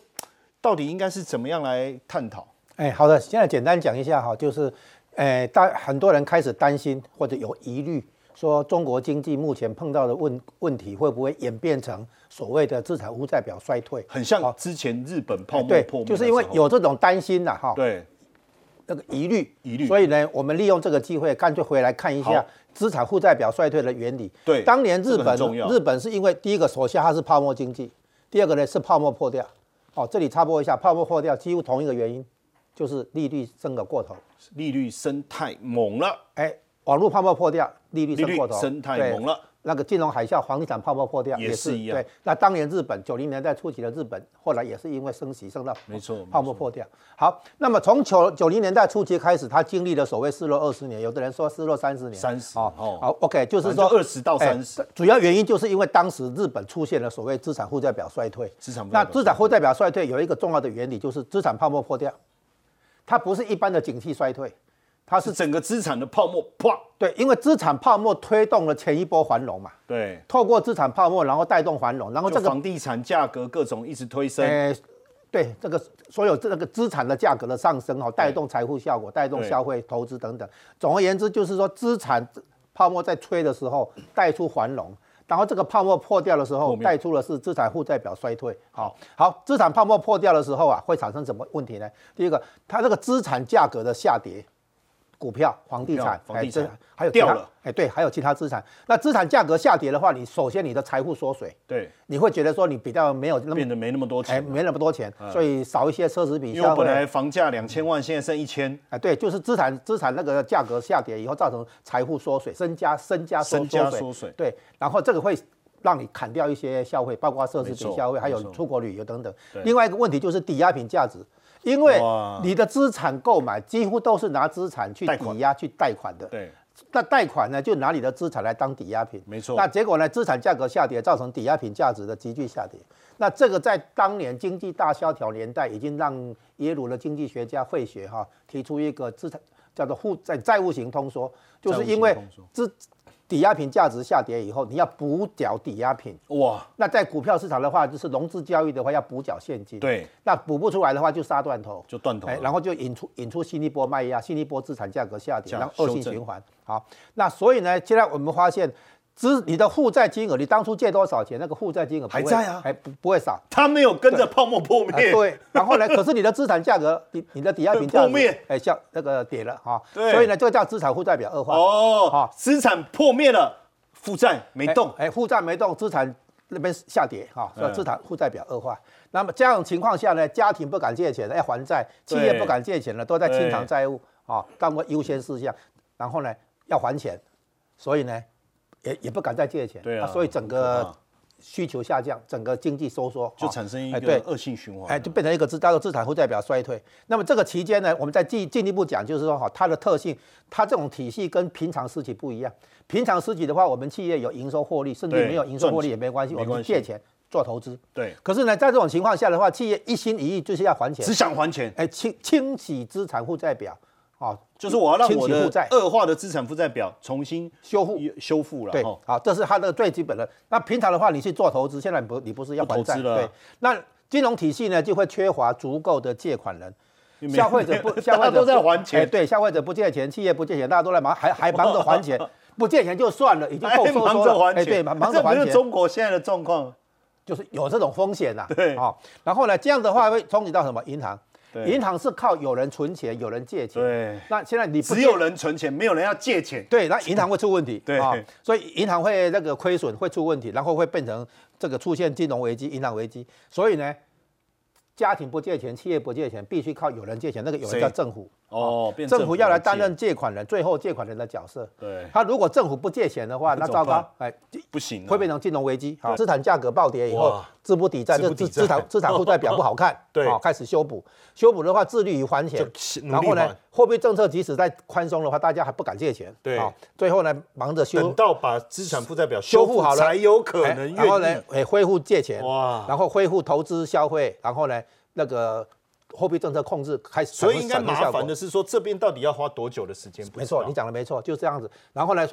A: 到底应该是怎么样来探讨？
E: 哎，好的，现在简单讲一下哈，就是，哎，大很多人开始担心或者有疑虑，说中国经济目前碰到的问问题会不会演变成所谓的资产负债表衰退？
A: 很像之前日本泡沫破灭，
E: 就是因为有这种担心呐，哈，
A: 对，
E: 那个疑虑，
A: 疑虑，
E: 所以呢，我们利用这个机会，干脆回来看一下资产负债表衰退的原理。
A: 对，
E: 当年日本日本是因为第一个，首先它是泡沫经济，第二个呢是泡沫破掉。哦，这里插播一下，泡沫破掉几乎同一个原因，就是利率升得过头，
A: 利率升太猛了。
E: 哎，网络泡沫破掉，利率升过头，
A: 升太猛了。
E: 那个金融海啸、房地产泡沫破掉
A: 也是一样。
E: 对，那当年日本九零年代初期的日本，后来也是因为升息升到
A: 没错
E: 泡沫破掉。好，那么从九九零年代初期开始，它经历了所谓失落二十年，有的人说失落三十年。
A: 三十哦，
E: 好，OK，就是说
A: 二十到三十。
E: 主要原因就是因为当时日本出现了所谓资产负债表衰退。
A: 资产
E: 那资产负债表衰退有一个重要的原理，就是资产泡沫破掉，它不是一般的景气衰退。它是
A: 整个资产的泡沫，啪！
E: 对，因为资产泡沫推动了前一波繁荣嘛。
A: 对，
E: 透过资产泡沫，然后带动繁荣，然后这个
A: 房地产价格各种一直推升。哎，
E: 对，这个所有这个资产的价格的上升，哈，带动财富效果，带动消费、投资等等。总而言之，就是说资产泡沫在吹的时候带出繁荣，然后这个泡沫破掉的时候带出的是资产负债表衰退。好，好，资产泡沫破掉的时候啊，会产生什么问题呢？第一个，它这个资产价格的下跌。股票、房地产，
A: 房地产
E: 还有掉了，哎，对，还有其他资产。那资产价格下跌的话，你首先你的财富缩水，
A: 对，
E: 你会觉得说你比较没有那么
A: 变得没那么多钱，
E: 没那么多钱，所以少一些奢侈品。
A: 因为本来房价两千万，现在剩一千，
E: 哎，对，就是资产资产那个价格下跌以后，造成财富缩水，身家身家
A: 身家缩水，
E: 对，然后这个会让你砍掉一些消费，包括奢侈品消费，还有出国旅游等等。另外一个问题就是抵押品价值。因为你的资产购买几乎都是拿资产去抵押去贷款的，
A: 对，
E: 那贷款呢就拿你的资产来当抵押品，
A: 没错。
E: 那结果呢，资产价格下跌，造成抵押品价值的急剧下跌。那这个在当年经济大萧条年代，已经让耶鲁的经济学家费雪哈提出一个资产叫做负债债务型通缩，就是因为资。抵押品价值下跌以后，你要补缴抵押品哇。那在股票市场的话，就是融资交易的话要补缴现金。
A: 对。
E: 那补不出来的话，就杀断头，
A: 就断头。
E: 然后就引出引出新一波卖压，新一波资产价格下跌，然后恶性循环。好，那所以呢，现在我们发现。资你的负债金额，你当初借多少钱？那个负债金额
A: 还在啊，
E: 还不不会少。
A: 它没有跟着泡沫破灭。
E: 对，然后呢？可是你的资产价格，你你的抵押品
A: 破灭，
E: 哎，像那个跌了哈。
A: 对。
E: 所以呢，这个叫资产负债表恶化。
A: 哦。哈，资产破灭了，负债没动。
E: 哎，负债没动，资产那边下跌哈，所以资产负债表恶化。那么这样情况下呢，家庭不敢借钱要还债，企业不敢借钱了，都在清偿债务啊，当个优先事项。然后呢，要还钱，所以呢。也也不敢再借钱，
A: 对啊，
E: 所以整个需求下降，整个经济收缩，
A: 就产生一个恶性循环，
E: 哎，就变成一个资叫做资产负债表衰退。那么这个期间呢，我们再进进一步讲，就是说哈，它的特性，它这种体系跟平常时期不一样。平常时期的话，我们企业有营收获利，甚至没有营收获利也没关系，我们借钱做投资。
A: 对。
E: 可是呢，在这种情况下的话，企业一心一意就是要还钱，
A: 只想还钱，
E: 哎，清清洗资产负债表。
A: 啊，就是我要让我的恶化的资产负债表重新
E: 修复
A: 修复了。
E: 对，好，这是它的最基本的。那平常的话，你去做投资，现在不，你不是要还债
A: 了？
E: 对。那金融体系呢，就会缺乏足够的借款人，消费者不，消费者
A: 都在还钱。
E: 对，消费者不借钱，企业不借钱，大家都在忙，还还忙着还钱，不借钱就算了，已经够收
A: 缩了。
E: 哎，对，忙着还钱。
A: 中国现在的状况
E: 就是有这种风险呐。
A: 对，
E: 好，然后呢，这样的话会冲击到什么？银行。银行是靠有人存钱，有人借钱。
A: 对，
E: 那现在你
A: 只有人存钱，没有人要借钱。
E: 对，那银行会出问题。
A: 对啊，
E: 所以银行会那个亏损，会出问题，然后会变成这个出现金融危机、银行危机。所以呢，家庭不借钱，企业不借钱，必须靠有人借钱。那个有人叫政府。
A: 哦，
E: 政府要来担任借款人，最后借款人的角色。
A: 对，
E: 他如果政府不借钱的话，那糟糕，
A: 哎，不行，
E: 会变成金融危机。好，资产价格暴跌以后，资不抵债，这资资产资产负债表不好看。
A: 对，
E: 好，开始修补，修补的话，自律于还钱。然后呢，货币政策即使再宽松的话，大家还不敢借钱。
A: 对，
E: 最后呢，忙着修，
A: 等到把资产负债表修复好了，才有可能。
E: 然后呢，哎，恢复借钱。哇，然后恢复投资消费，然后呢，那个。货币政策控制开始，
A: 所以应该麻烦的是说，这边到底要花多久的时间？
E: 没错，你讲的没错，就这样子。然后呢，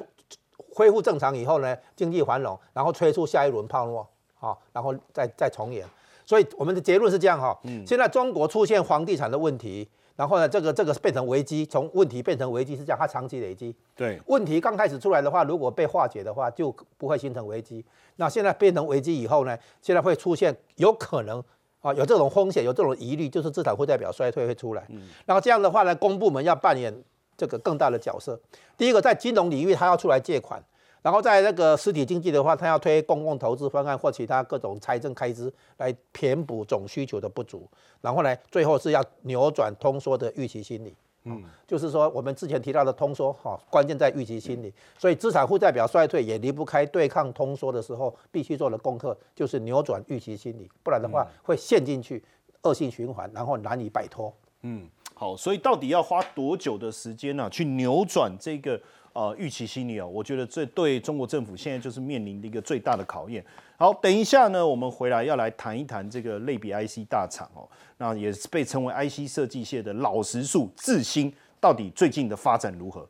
E: 恢复正常以后呢，经济繁荣，然后催出下一轮泡沫，好，然后再再重演。所以我们的结论是这样哈，现在中国出现房地产的问题，然后呢，这个这个变成危机，从问题变成危机是这样，它长期累积。
A: 对，
E: 问题刚开始出来的话，如果被化解的话，就不会形成危机。那现在变成危机以后呢，现在会出现有可能啊有这种风险，有这种疑虑，就是资产负债表衰退会出来。然后这样的话呢，公部门要扮演这个更大的角色。第一个在金融领域，他要出来借款。然后在那个实体经济的话，他要推公共投资方案或其他各种财政开支来填补总需求的不足。然后呢，最后是要扭转通缩的预期心理。嗯，就是说我们之前提到的通缩，哈，关键在预期心理。所以资产负债表衰退也离不开对抗通缩的时候必须做的功课，就是扭转预期心理，不然的话会陷进去恶性循环，然后难以摆脱。
A: 嗯，好，所以到底要花多久的时间呢？去扭转这个？呃，预期心理哦，我觉得这对中国政府现在就是面临的一个最大的考验。好，等一下呢，我们回来要来谈一谈这个类比 IC 大厂哦，那也是被称为 IC 设计界的老实树智新，到底最近的发展如何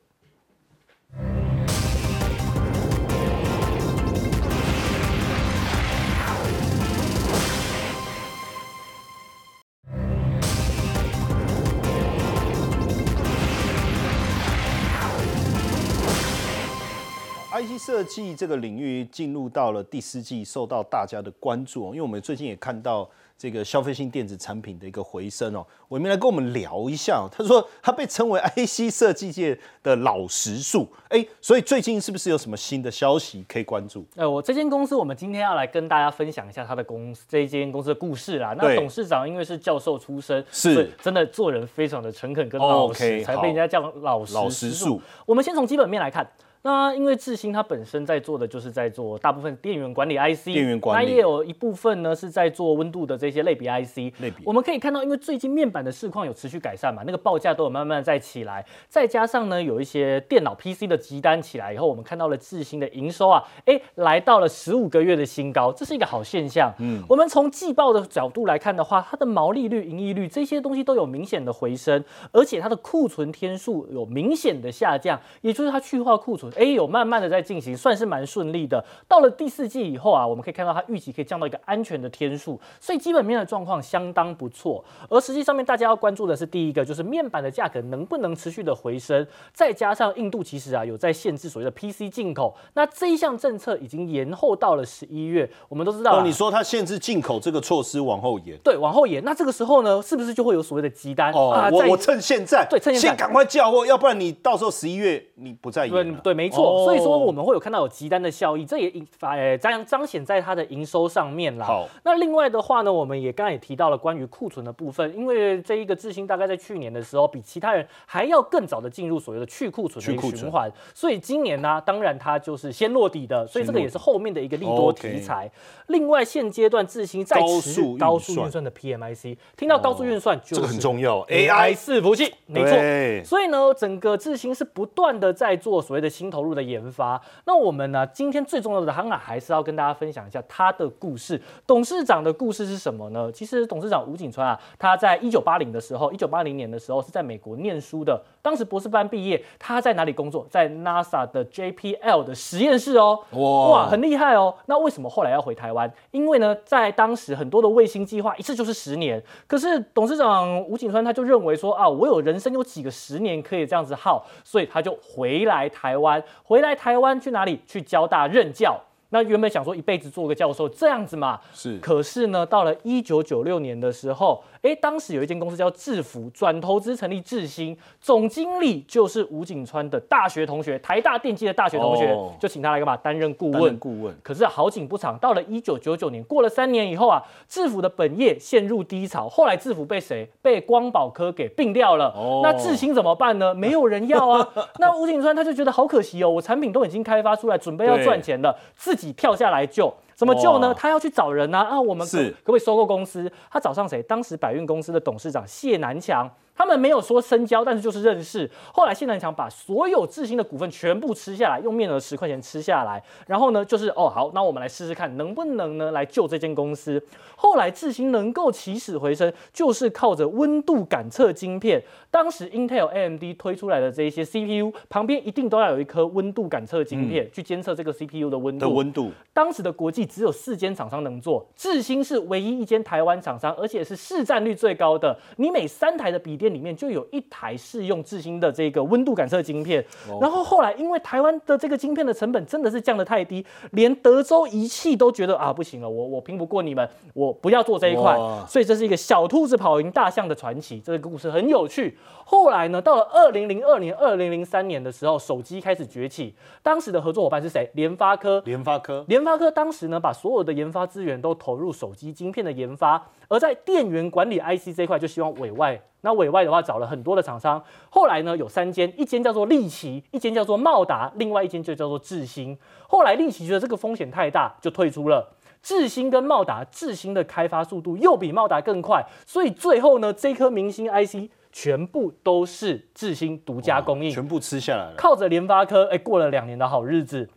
A: ？IC 设计这个领域进入到了第四季，受到大家的关注哦。因为我们最近也看到这个消费性电子产品的一个回升哦。伟明来跟我们聊一下，他说他被称为 IC 设计界的老实树，哎，所以最近是不是有什么新的消息可以关注？
D: 哎，我这间公司，我们今天要来跟大家分享一下他的公司这一间公司的故事啦。那董事长因为是教授出身，
A: 是
D: 真的做人非常的诚恳跟老实，才被人家叫老实树。我们先从基本面来看。那因为智新它本身在做的就是在做大部分电源管理 IC，
A: 电源管
D: 理，那也有一部分呢是在做温度的这些类比 IC。
A: 类比，
D: 我们可以看到，因为最近面板的市况有持续改善嘛，那个报价都有慢慢在起来，再加上呢有一些电脑 PC 的集单起来以后，我们看到了智新的营收啊，哎来到了十五个月的新高，这是一个好现象。嗯，我们从季报的角度来看的话，它的毛利率、盈利率这些东西都有明显的回升，而且它的库存天数有明显的下降，也就是它去化库存，哎有慢慢的。在进行算是蛮顺利的。到了第四季以后啊，我们可以看到它预期可以降到一个安全的天数，所以基本面的状况相当不错。而实际上面大家要关注的是第一个，就是面板的价格能不能持续的回升，再加上印度其实啊有在限制所谓的 PC 进口，那这一项政策已经延后到了十一月。我们都知道，
A: 你说它限制进口这个措施往后延，
D: 对，往后延。那这个时候呢，是不是就会有所谓的急单？
A: 哦，我我趁现在，
D: 对，趁现
A: 在赶快叫货，要不然你到时候十一月你不在
D: 对对，没错。所以说。我们会有看到有极单的效益，这也彰彰显在它的营收上面啦。
A: 好，
D: 那另外的话呢，我们也刚刚也提到了关于库存的部分，因为这一个智新大概在去年的时候，比其他人还要更早的进入所谓的去库存的循环，所以今年呢，当然它就是先落底的，所以这个也是后面的一个利多题材。另外，现阶段智新在
A: 高速
D: 高速运算的 PMIC，听到高速运算，
A: 这个很重要
D: ，AI 伺服器，没错。所以呢，整个智新是不断的在做所谓的新投入的研发。那我们呢？今天最重要的，当然还是要跟大家分享一下他的故事。董事长的故事是什么呢？其实董事长吴景川啊，他在一九八零的时候，一九八零年的时候是在美国念书的。当时博士班毕业，他在哪里工作？在 NASA 的 JPL 的实验室哦。哇，很厉害哦。那为什么后来要回台湾？因为呢，在当时很多的卫星计划一次就是十年。可是董事长吴景川他就认为说啊，我有人生有几个十年可以这样子耗，所以他就回来台湾。回来台湾去哪里？去交大任教。那原本想说一辈子做个教授这样子嘛。
A: 是。
D: 可是呢，到了一九九六年的时候。哎，当时有一间公司叫智福，转投资成立智新，总经理就是吴景川的大学同学，台大电机的大学同学，就请他来干嘛？担任顾问。
A: 顾问。
D: 可是好景不长，到了一九九九年，过了三年以后啊，智福的本业陷入低潮，后来智福被谁？被光宝科给并掉了。哦。那智新怎么办呢？没有人要啊。那吴景川他就觉得好可惜哦，我产品都已经开发出来，准备要赚钱了，自己跳下来救。怎么救呢？他要去找人啊！啊，我们可可不可以收购公司？他找上谁？当时百运公司的董事长谢南强。他们没有说深交，但是就是认识。后来谢南强把所有智新的股份全部吃下来，用面额十块钱吃下来。然后呢，就是哦好，那我们来试试看能不能呢来救这间公司。后来智新能够起死回生，就是靠着温度感测晶片。当时 Intel、AMD 推出来的这一些 CPU 旁边一定都要有一颗温度感测晶片，去监测这个 CPU 的温度。
A: 的温度。
D: 当时的国际只有四间厂商能做，智新是唯一一间台湾厂商，而且是市占率最高的。你每三台的笔电里面就有一台是用智新的这个温度感测晶片。然后后来因为台湾的这个晶片的成本真的是降得太低，连德州仪器都觉得啊不行了，我我拼不过你们，我不要做这一块。所以这是一个小兔子跑赢大象的传奇，这个故事很有趣。后来呢，到了二零零二年、二零零三年的时候，手机开始崛起，当时的合作伙伴是谁？联发科。
A: 联发科，
D: 联发科当时呢，把所有的研发资源都投入手机晶片的研发，而在电源管理 IC 这块，就希望委外。那委外的话，找了很多的厂商。后来呢，有三间，一间叫做利奇，一间叫做茂达，另外一间就叫做智新。后来利奇觉得这个风险太大，就退出了。智新跟茂达，智新的开发速度又比茂达更快，所以最后呢，这颗明星 IC 全部都是智新独家供应，
A: 全部吃下来了，
D: 靠着联发科，哎，过了两年的好日子。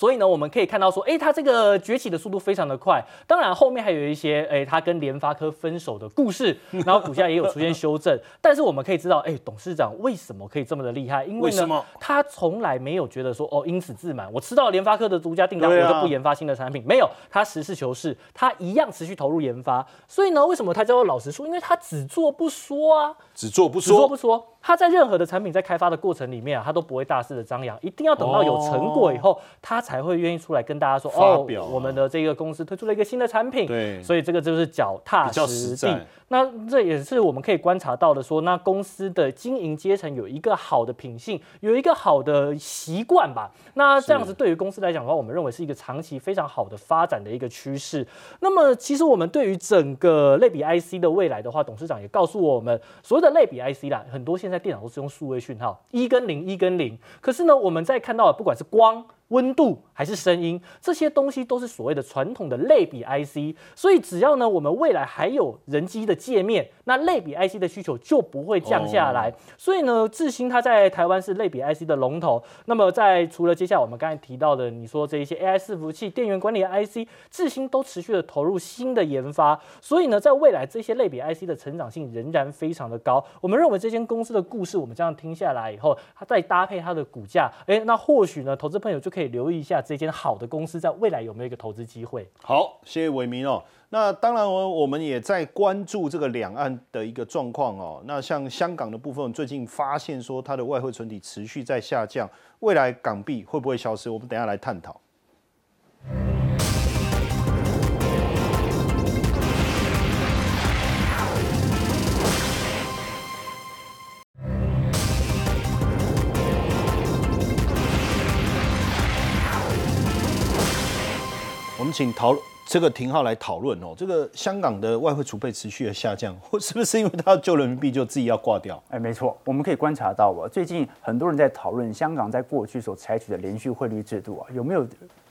D: 所以呢，我们可以看到说，哎，它这个崛起的速度非常的快。当然，后面还有一些，哎，它跟联发科分手的故事，然后股价也有出现修正。但是我们可以知道，哎，董事长为什么可以这么的厉害？因为呢，他从来没有觉得说，哦，因此自满。我吃到联发科的独家订单，我就不研发新的产品。没有，他实事求是，他一样持续投入研发。所以呢，为什么他叫做老实说？因为他只做不说啊，
A: 只做不说，
D: 只做不说。他在任何的产品在开发的过程里面啊，他都不会大肆的张扬，一定要等到有成果以后，他才会愿意出来跟大家说，哦，我们的这个公司推出了一个新的产品。
A: 对，
D: 所以这个就是脚踏实地。那这也是我们可以观察到的，说那公司的经营阶层有一个好的品性，有一个好的习惯吧。那这样子对于公司来讲的话，我们认为是一个长期非常好的发展的一个趋势。那么其实我们对于整个类比 IC 的未来的话，董事长也告诉我们，所谓的类比 IC 啦，很多现在电脑都是用数位讯号，一跟零，一跟零。可是呢，我们在看到的不管是光。温度还是声音，这些东西都是所谓的传统的类比 IC，所以只要呢，我们未来还有人机的界面，那类比 IC 的需求就不会降下来。所以呢，智新它在台湾是类比 IC 的龙头。那么在除了接下来我们刚才提到的，你说这一些 AI 伺服器、电源管理 IC，智新都持续的投入新的研发。所以呢，在未来这些类比 IC 的成长性仍然非常的高。我们认为这间公司的故事，我们这样听下来以后，它再搭配它的股价，哎，那或许呢，投资朋友就可以。可以留意一下这间好的公司在未来有没有一个投资机会？
A: 好，谢谢伟明哦。那当然，我我们也在关注这个两岸的一个状况哦。那像香港的部分，最近发现说它的外汇存底持续在下降，未来港币会不会消失？我们等下来探讨。我们请讨这个停号来讨论哦，这个香港的外汇储备持续的下降，是不是因为他要救人民币就自己要挂掉？
B: 哎，没错，我们可以观察到啊，最近很多人在讨论香港在过去所采取的连续汇率制度啊，有没有？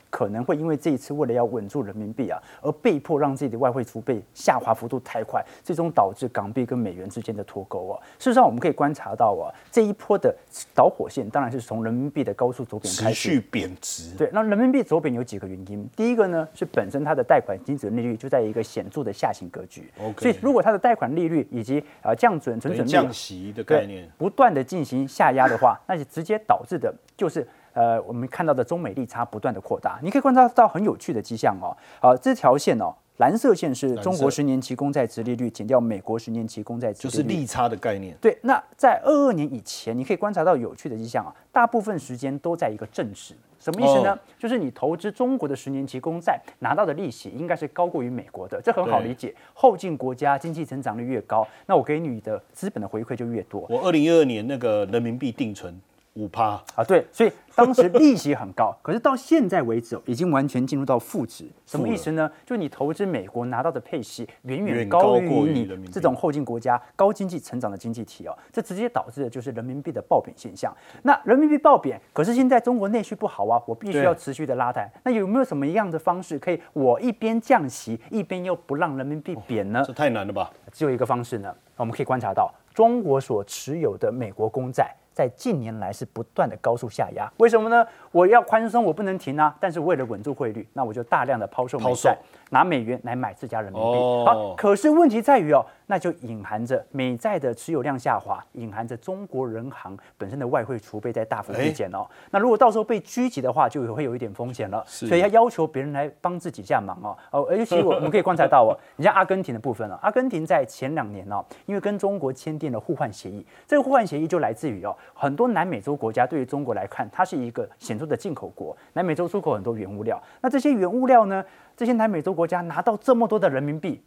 B: 可能会因为这一次为了要稳住人民币啊，而被迫让自己的外汇储备下滑幅度太快，最终导致港币跟美元之间的脱钩啊。事实上，我们可以观察到啊，这一波的导火线当然是从人民币的高速走贬开
A: 始，持续贬值。
B: 对，那人民币走贬有几个原因。第一个呢，是本身它的贷款金子利率就在一个显著的下行格局。所以如果它的贷款利率以及啊降准、存准率
A: 降息的概念
B: 不断的进行下压的话，那就直接导致的就是。呃，我们看到的中美利差不断的扩大，你可以观察到很有趣的迹象哦。好，这条线哦，蓝色线是中国十年期公债殖利率减掉美国十年期公债殖利率，
A: 就是利差的概念。
B: 对，那在二二年以前，你可以观察到有趣的迹象啊，大部分时间都在一个正值。什么意思呢？就是你投资中国的十年期公债拿到的利息应该是高过于美国的，这很好理解。后进国家经济增长率越高，那我给你的资本的回馈就越多。
A: 我二零一二年那个人民币定存。五趴
B: 啊，对，所以当时利息很高，可是到现在为止已经完全进入到负值，什么意思呢？就你投资美国拿到的配息远远高于你这种后进国家高经济成长的经济体哦，这直接导致的就是人民币的暴贬现象。那人民币暴贬，可是现在中国内需不好啊，我必须要持续的拉抬。那有没有什么样的方式可以我一边降息，一边又不让人民币贬呢？
A: 这太难了吧？
B: 只有一个方式呢，我们可以观察到中国所持有的美国公债。在近年来是不断的高速下压。为什么呢？我要宽松，我不能停啊。但是为了稳住汇率，那我就大量的抛售美债，拿美元来买自家人民币。好，可是问题在于哦，那就隐含着美债的持有量下滑，隐含着中国人行本身的外汇储备在大幅递减哦。那如果到时候被狙击的话，就会有一点风险了。所以要要求别人来帮自己下忙哦。哦，尤其我我们可以观察到哦，你像阿根廷的部分哦，阿根廷在前两年哦，因为跟中国签订了互换协议，这个互换协议就来自于哦。很多南美洲国家对于中国来看，它是一个显著的进口国。南美洲出口很多原物料，那这些原物料呢？这些南美洲国家拿到这么多的人民币，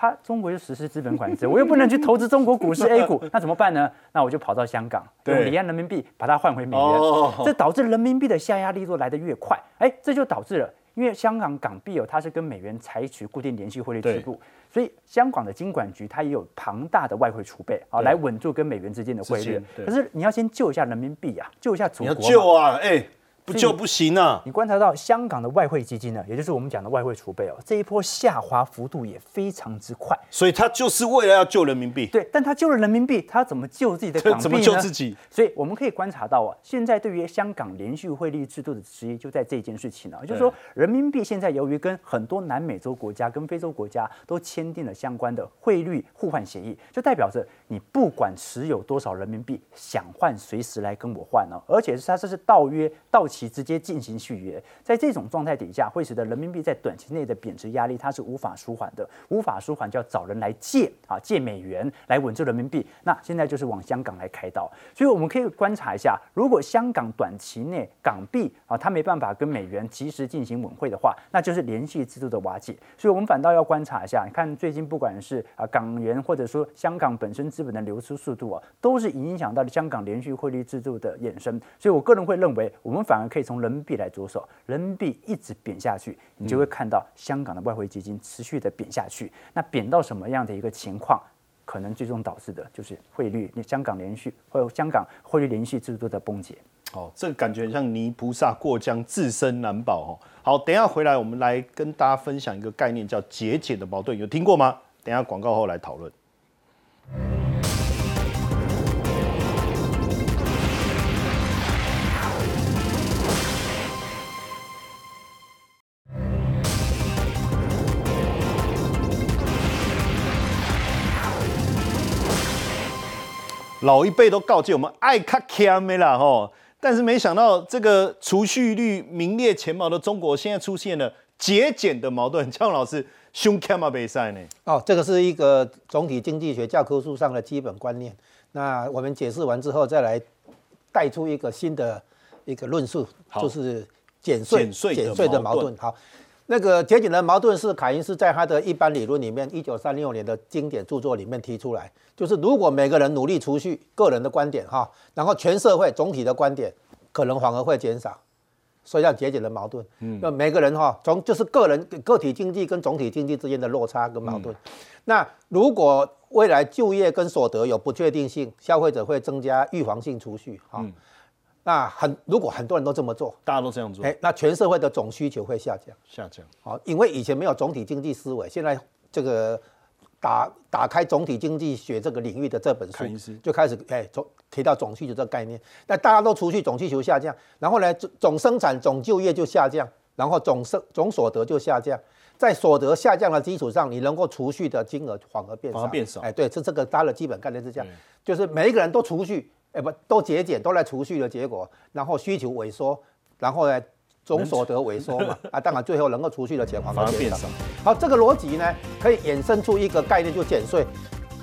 B: 它中国就实施资本管制，我又不能去投资中国股市 A 股，那怎么办呢？那我就跑到香港，用离岸人民币把它换回美元，这导致人民币的下压力度来得越快。哎，这就导致了，因为香港港币哦，它是跟美元采取固定联系汇率制度。所以香港的金管局它也有庞大的外汇储备啊，来稳住跟美元之间的汇率。可是你要先救一下人民币啊，救一下祖国。
A: 你要救啊，哎。不就不行啊！
B: 你观察到香港的外汇基金呢，也就是我们讲的外汇储备哦，这一波下滑幅度也非常之快。
A: 所以它就是为了要救人民币。
B: 对，但它救了人民币，它怎么救自己的港币呢？
A: 怎么救自己？
B: 所以我们可以观察到啊，现在对于香港连续汇率制度的质疑就在这件事情呢，就是说人民币现在由于跟很多南美洲国家、跟非洲国家都签订了相关的汇率互换协议，就代表着你不管持有多少人民币，想换随时来跟我换哦，而且是它这是到约到期其直接进行。续约，在这种状态底下，会使得人民币在短期内的贬值压力，它是无法舒缓的，无法舒缓就要找人来借啊，借美元来稳住人民币。那现在就是往香港来开刀，所以我们可以观察一下，如果香港短期内港币啊，它没办法跟美元及时进行稳汇的话，那就是联系制度的瓦解。所以我们反倒要观察一下，你看最近不管是啊港元或者说香港本身资本的流出速度啊，都是影响到了香港连续汇率制度的衍生。所以我个人会认为，我们反而可以从人民币来。着手，人民币一直贬下去，你就会看到香港的外汇基金持续的贬下去。那贬到什么样的一个情况，可能最终导致的就是汇率，香港连续或者香港汇率连续制度的崩解。
A: 哦，这个感觉像泥菩萨过江，自身难保哦。好，等下回来我们来跟大家分享一个概念，叫节俭的矛盾，有听过吗？等下广告后来讨论。老一辈都告诫我们爱卡卡没啦吼，但是没想到这个储蓄率名列前茅的中国，现在出现了节俭的矛盾。姜老师，胸卡嘛比赛呢？
E: 哦，这个是一个总体经济学教科书上的基本观念。那我们解释完之后，再来带出一个新的一个论述，就是减税减税的矛盾。好。那个节俭的矛盾是凯因斯在他的一般理论里面，一九三六年的经典著作里面提出来，就是如果每个人努力储蓄，个人的观点哈，然后全社会总体的观点可能反而会减少，所以叫节俭的矛盾。嗯，那每个人哈，从就是个人个体经济跟总体经济之间的落差跟矛盾。那如果未来就业跟所得有不确定性，消费者会增加预防性储蓄哈。那很，如果很多人都这么做，
A: 大家都这样做，哎，
E: 那全社会的总需求会下降，
A: 下降。
E: 好，因为以前没有总体经济思维，现在这个打打开总体经济学这个领域的这本书，就开始哎总提到总需求这个概念。那大家都除去总需求下降，然后呢总总生产总就业就下降，然后总生总所得就下降，在所得下降的基础上，你能够储蓄的金额反而变少，
A: 变少。
E: 哎，对，是这个大的基本概念是这样，就是每一个人都储蓄。哎，不，都节俭，都来储蓄的结果，然后需求萎缩，然后呢，总所得萎缩嘛，啊，当然最后能够储蓄的钱反而变少。好，这个逻辑呢，可以衍生出一个概念，就减税。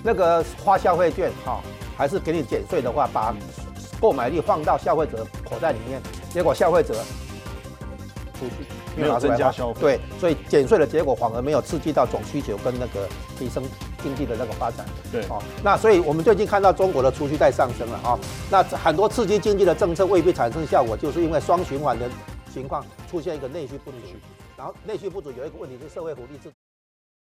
E: 那个花消费券，哈，还是给你减税的话，把购买力放到消费者口袋里面，结果消费者储蓄。
A: 没有增加。消费，
E: 对，所以减税的结果反而没有刺激到总需求跟那个提升经济的那个发展，
A: 对，哦，
E: 那所以我们最近看到中国的储蓄在上升了啊，那很多刺激经济的政策未必产生效果，就是因为双循环的情况出现一个内需不足，然后内需不足有一个问题是社会福利制度。